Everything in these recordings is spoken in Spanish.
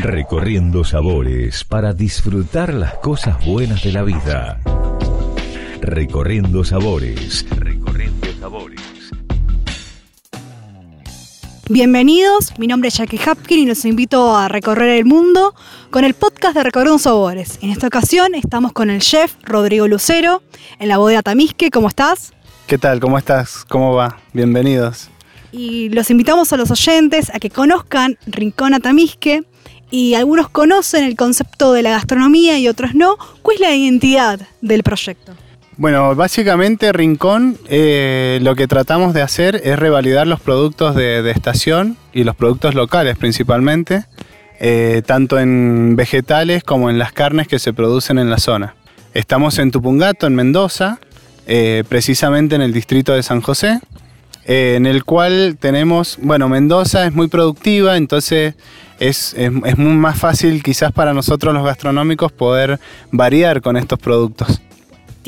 Recorriendo sabores para disfrutar las cosas buenas de la vida. Recorriendo sabores. Recorriendo sabores. Bienvenidos, mi nombre es Jackie Hapkin y los invito a recorrer el mundo con el podcast de Recorriendo Sabores. En esta ocasión estamos con el chef Rodrigo Lucero en la bodega Tamisque. ¿Cómo estás? ¿Qué tal? ¿Cómo estás? ¿Cómo va? Bienvenidos. Y los invitamos a los oyentes a que conozcan Rincón Atamisque y algunos conocen el concepto de la gastronomía y otros no. ¿Cuál es la identidad del proyecto? Bueno, básicamente Rincón eh, lo que tratamos de hacer es revalidar los productos de, estación y los productos locales principalmente, eh, tanto en vegetales como en las carnes que se producen en la zona. Estamos en Tupungato, en Mendoza, eh, precisamente en el distrito de San José, en el cual tenemos, bueno, Mendoza es muy productiva, entonces es, es, es más fácil quizás para nosotros los gastronómicos poder variar con estos productos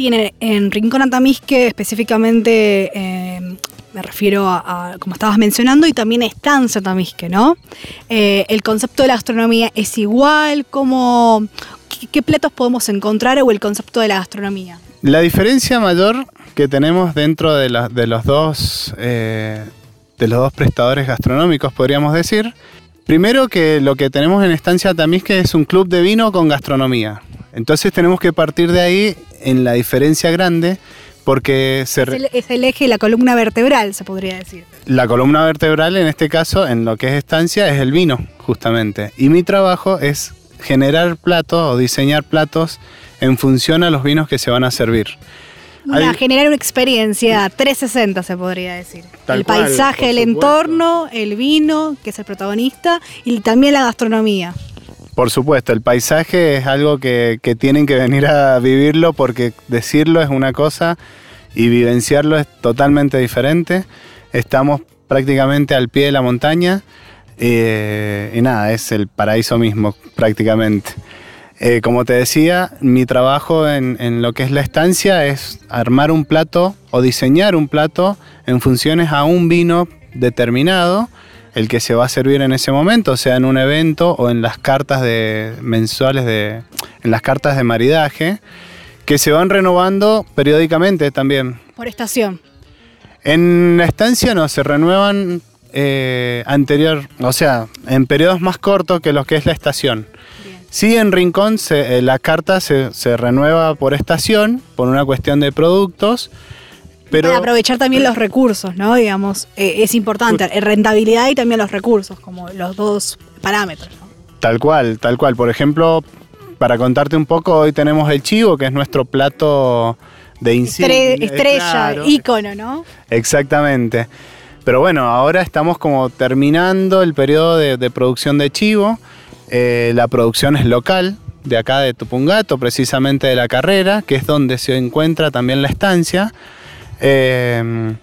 tiene en Rincón Atamisque específicamente, eh, me refiero a, como estabas mencionando, y también Estancia Atamisque, ¿no? Eh, el concepto de la gastronomía es igual, ¿cómo, qué, platos podemos encontrar o el concepto de la gastronomía? La diferencia mayor que tenemos dentro de, de los dos... Eh, de los dos prestadores gastronómicos, podríamos decir. Primero que lo que tenemos en Estancia Atamisque es un club de vino con gastronomía. Entonces tenemos que partir de ahí en la diferencia grande porque se es, el, eje, la columna vertebral, se podría decir. La columna vertebral en este caso, en lo que es estancia, es el vino, justamente. Y mi trabajo es generar platos o diseñar platos en función a los vinos que se van a servir. Generar una experiencia 360 se podría decir. el paisaje, el entorno, el vino, que es el protagonista, y también la gastronomía. Por supuesto, el paisaje es algo que, tienen que venir a vivirlo porque decirlo es una cosa y vivenciarlo es totalmente diferente. Estamos prácticamente al pie de la montaña eh, y nada, es el paraíso mismo prácticamente. Eh, como te decía, mi trabajo en, en, lo que es la estancia es armar un plato o diseñar un plato en funciones a un vino determinado el que se va a servir en ese momento, sea en un evento o en las cartas de mensuales de en las cartas de maridaje que se van renovando periódicamente también. Por estación. En la estancia no, se renuevan eh, anterior, o sea, en periodos más cortos que los que es la estación. Sí, en Rincón eh, la carta se, se, renueva por estación, por una cuestión de productos, para aprovechar también los recursos, ¿no? Digamos, eh, es importante, rentabilidad y también los recursos, como los dos parámetros. Tal cual, tal cual. Por ejemplo, para contarte un poco, hoy tenemos el chivo, que es nuestro plato de insignia. estrella, ícono, ¿no? Exactamente. Pero bueno, ahora estamos como terminando el periodo de, producción de chivo. Eh, la producción es local, de acá de Tupungato, precisamente de la carrera, que es donde se encuentra también la estancia. Em,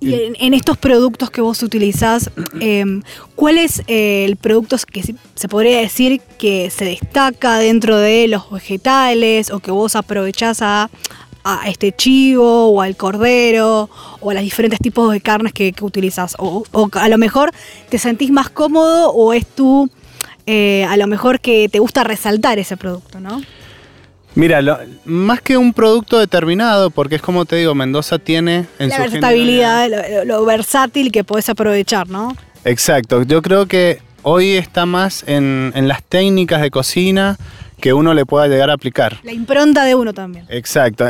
y en, estos productos que vos utilizás, em, ¿cuál es eh, el producto que se podría decir que se destaca dentro de los vegetales o que vos aprovechás a, este chivo o al cordero o a los diferentes tipos de carnes que, utilizas? O, a lo mejor te sentís más cómodo o es tú eh, a lo mejor que te gusta resaltar ese producto, ¿no? Mira, más que un producto determinado, porque es como te digo, Mendoza tiene en la versatilidad, lo, versátil que puedes aprovechar, ¿no? Exacto, yo creo que hoy está más en, las técnicas de cocina que uno le pueda llegar a aplicar. La impronta de uno también. Exacto.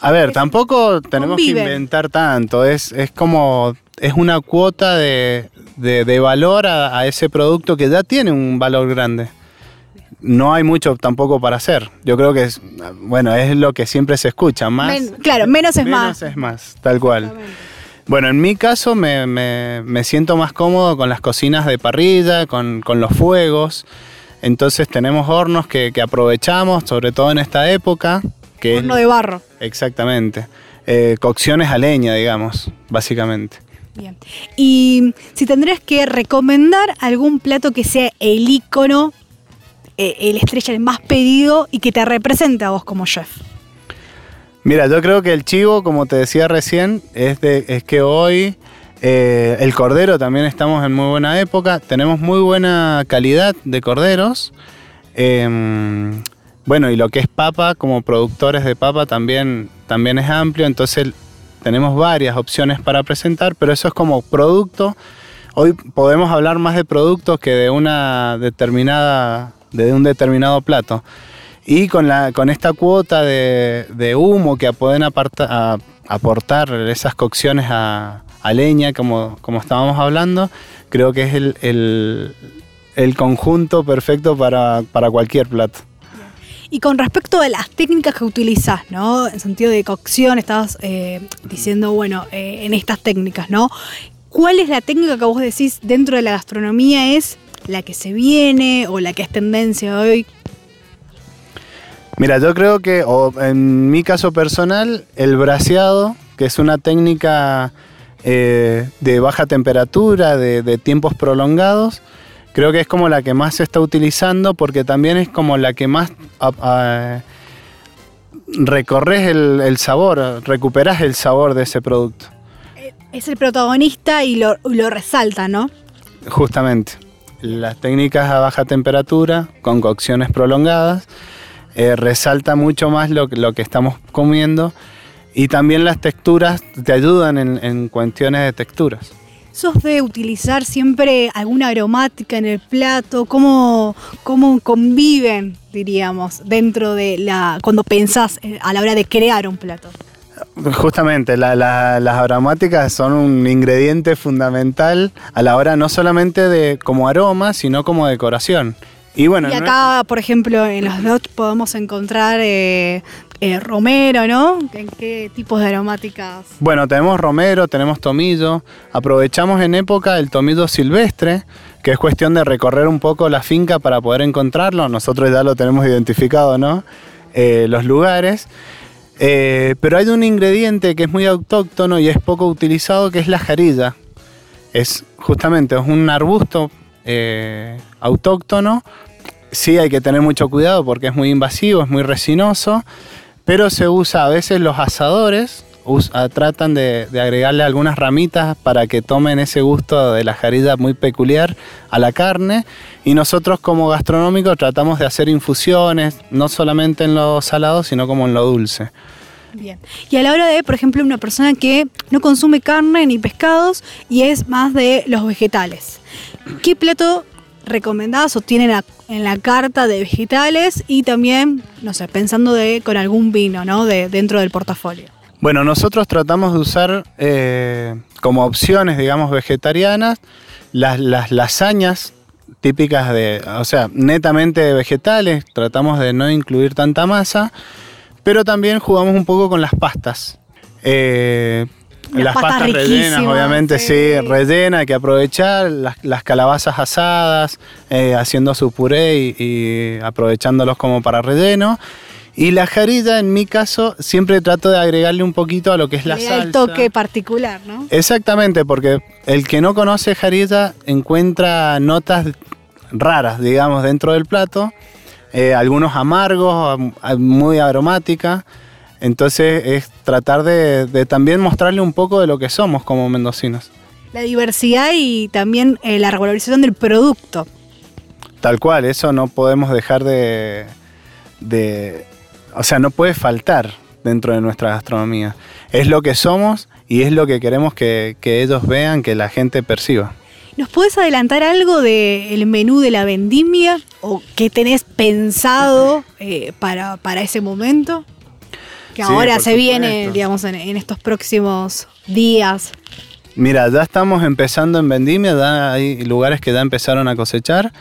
a ver, tampoco tenemos que inventar tanto, es, es como, es una cuota de, valor a ese producto que ya tiene un valor grande no hay mucho tampoco para hacer. Yo creo que es, bueno, es lo que siempre se escucha, más... claro, menos es más. Menos es más, tal cual. Bueno, en mi caso me, siento más cómodo con las cocinas de parrilla, con, los fuegos. Entonces tenemos hornos que, aprovechamos, sobre todo en esta época. Que Horno de barro. Exactamente. Eh, cocciones a leña, digamos, básicamente. Bien. Y si tendrías que recomendar algún plato que sea el icono eh, el estrella el más pedido y que te represente a vos como chef? Mira, yo creo que el chivo, como te decía recién, es que hoy Eh, el cordero también estamos en muy buena época. Tenemos muy buena calidad de corderos. Em, bueno, y lo que es papa, como productores de papa, también, también es amplio. Entonces tenemos varias opciones para presentar, pero eso es como producto. Hoy podemos hablar más de productos que de una determinada, de un determinado plato. Y con, la, con esta cuota de, humo que pueden aportar esas cocciones a, leña, como, como, estábamos hablando, creo que es el, conjunto perfecto para, cualquier plato. Y con respecto a las técnicas que utilizas, ¿no? En sentido de cocción, estabas eh, diciendo, bueno, eh, en estas técnicas, ¿no? ¿Cuál es la técnica que vos decís dentro de la gastronomía es la que se viene o la que es tendencia hoy? Mira, yo creo que, en mi caso personal, el braseado, que es una técnica eh, de baja temperatura, de, tiempos prolongados, creo que es como la que más se está utilizando porque también es como la que más recorres el, sabor, recuperas el sabor de ese producto. Es el protagonista y lo, lo resalta, ¿no? Justamente. Las técnicas a baja temperatura, con cocciones prolongadas, eh, resalta mucho más lo, lo, que estamos comiendo y también las texturas te ayudan en, cuestiones de texturas. ¿Sos de utilizar siempre alguna aromática en el plato? ¿Cómo, cómo conviven, diríamos, dentro de la. cuando pensás eh, a la hora de crear un plato? Justamente, las aromáticas son un ingrediente fundamental a la hora no solamente de como aroma, sino como decoración. Y, bueno, y acá, por ejemplo, en los lots podemos encontrar eh, eh, romero, ¿no? ¿En qué tipos de aromáticas? Bueno, tenemos romero, tenemos tomillo. Aprovechamos en época el tomillo silvestre, que es cuestión de recorrer un poco la finca para poder encontrarlo. Nosotros ya lo tenemos identificado, ¿no? Eh, los lugares. pero hay un ingrediente que es muy autóctono y es poco utilizado, que es la jarilla. Es justamente es un arbusto autóctono sí hay que tener mucho cuidado porque es muy invasivo, es muy resinoso, pero se usa a veces los asadores, tratan de, agregarle algunas ramitas para que tomen ese gusto de la jarida muy peculiar a la carne y nosotros como gastronómicos tratamos de hacer infusiones, no solamente en lo salado, sino como en lo dulce. Bien. Y a la hora de, por ejemplo, una persona que no consume carne ni pescados y es más de los vegetales, ¿qué plato recomendadas o tienen en la carta de vegetales y también, no sé, pensando de, con algún vino, ¿no? De, dentro del portafolio. Bueno, nosotros tratamos de usar eh, como opciones, digamos, vegetarianas, las, las lasañas típicas de, o sea, netamente vegetales, tratamos de no incluir tanta masa, pero también jugamos un poco con las pastas. Eh, las, pastas, rellenas, obviamente, sí. rellena, hay que aprovechar. Las, calabazas asadas, eh, haciendo su puré y, aprovechándolos como para relleno. Y la jarilla, en mi caso, siempre trato de agregarle un poquito a lo que es la salsa. El toque particular, ¿no? Exactamente, porque el que no conoce jarilla encuentra notas raras, digamos, dentro del plato. Eh, algunos amargos, muy aromáticas. Entonces es tratar de, también mostrarle un poco de lo que somos como mendocinos. La diversidad y también eh, la regularización del producto. Tal cual, eso no podemos dejar de, O sea, no puede faltar dentro de nuestra gastronomía. Es lo que somos y es lo que queremos que, ellos vean, que la gente perciba. ¿Nos puedes adelantar algo del menú de la vendimia o qué tenés pensado eh, para, para ese momento? que ahora se viene, digamos, en, estos próximos días. Mira, ya estamos empezando en vendimia, ya hay lugares que ya empezaron a cosechar.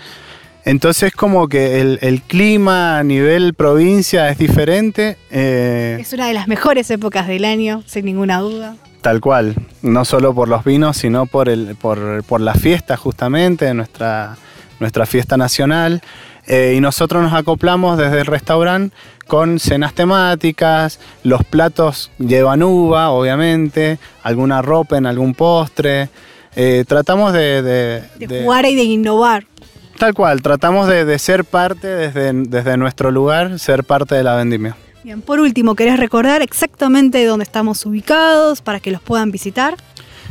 Entonces como que el, clima a nivel provincia es diferente. Eh, es una de las mejores épocas del año, sin ninguna duda. Tal cual, no solo por los vinos, sino por, el, por, por la fiesta justamente, nuestra, nuestra fiesta nacional. Eh, y nosotros nos acoplamos desde el restaurante con cenas temáticas, los platos llevan uva, obviamente, alguna ropa en algún postre. Eh, tratamos de, de, jugar y de innovar. Tal cual, tratamos de, ser parte desde, desde, nuestro lugar, ser parte de la vendimia. Bien, por último, ¿querés recordar exactamente dónde estamos ubicados para que los puedan visitar?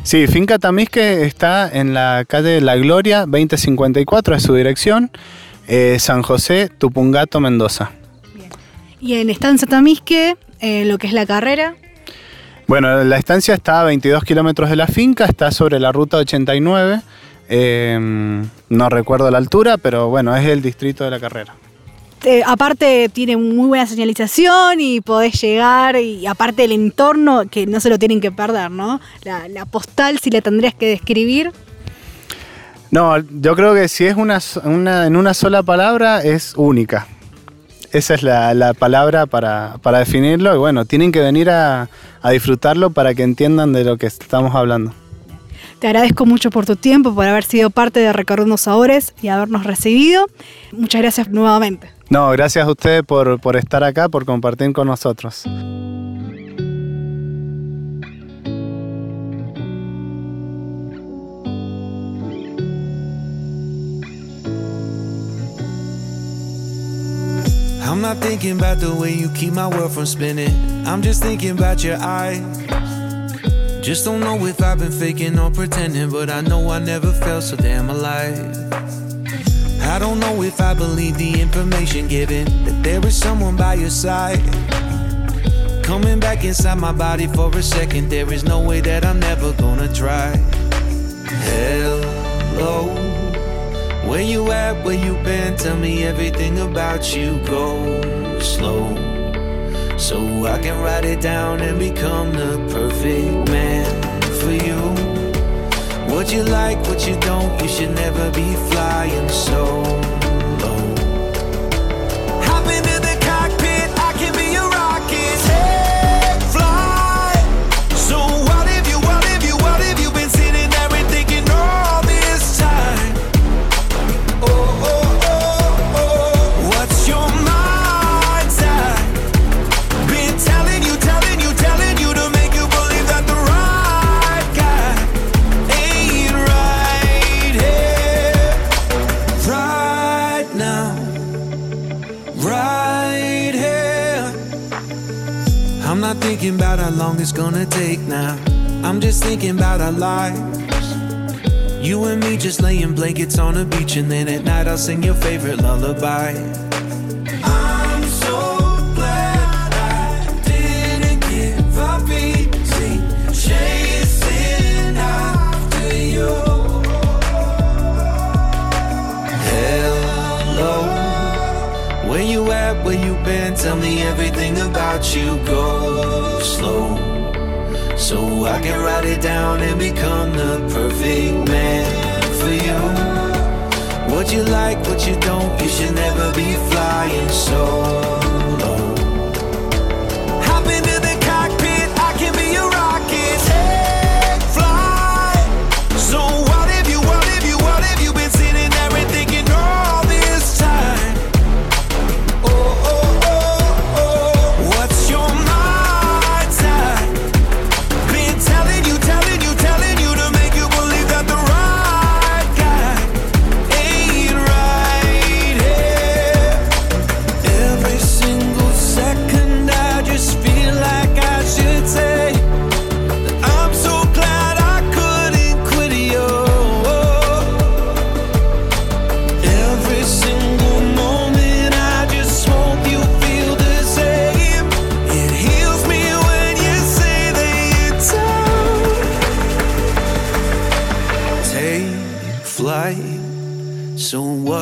Sí, Finca Tamisque está en la calle La Gloria 2054, es su dirección, eh, San José, Tupungato, Mendoza. Y en Estancia Tamisque, eh, lo que es la carrera. Bueno, la estancia está a 22 kilómetros de la finca, está sobre la ruta 89. Em, no recuerdo la altura, pero bueno, es el distrito de la carrera. Aparte tiene muy buena señalización y podés llegar y aparte el entorno que no se lo tienen que perder, ¿no? La, postal si la tendrías que describir. No, yo creo que si es una, en una sola palabra es única. Esa es la, palabra para, definirlo y bueno, tienen que venir a disfrutarlo para que entiendan de lo que estamos hablando. Te agradezco mucho por tu tiempo, por haber sido parte de Recorriendo Sabores y habernos recibido. Muchas gracias nuevamente. No, gracias a ustedes por, por estar acá, por compartir con nosotros. I'm not thinking about the way you keep my world from spinning. I'm just thinking about your eyes. Just don't know if I've been faking or pretending, but I know I never felt so damn alive. I don't know if I believe the information given that there is someone by your side. Coming back inside my body for a second, there is no way that I'm never gonna try. Hello, where you at? Where you been? Tell me everything about you. Go slow so I can write it down and become the perfect man for you. What you like, what you don't, you should never be flying so it's gonna take now. I'm just thinking about our lives. You and me just laying blankets on a beach, and then at night I'll sing your favorite lullaby. I'm so glad I didn't give up easy, chasing after you. Hello, where you at? Where you been? Tell me everything about you. Go slow so I can write it down and become the perfect man for you. What you like, what you don't, you should never be flying solo.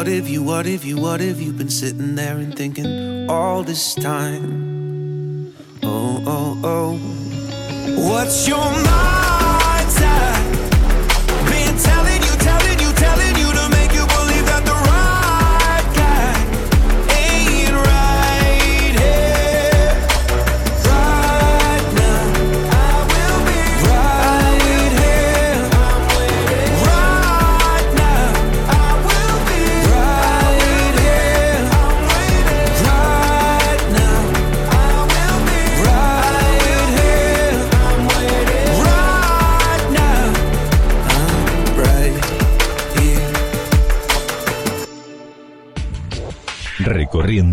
What have you, what have you what if you've been sitting there and thinking all this time? Oh, oh, oh. What's your mind's Been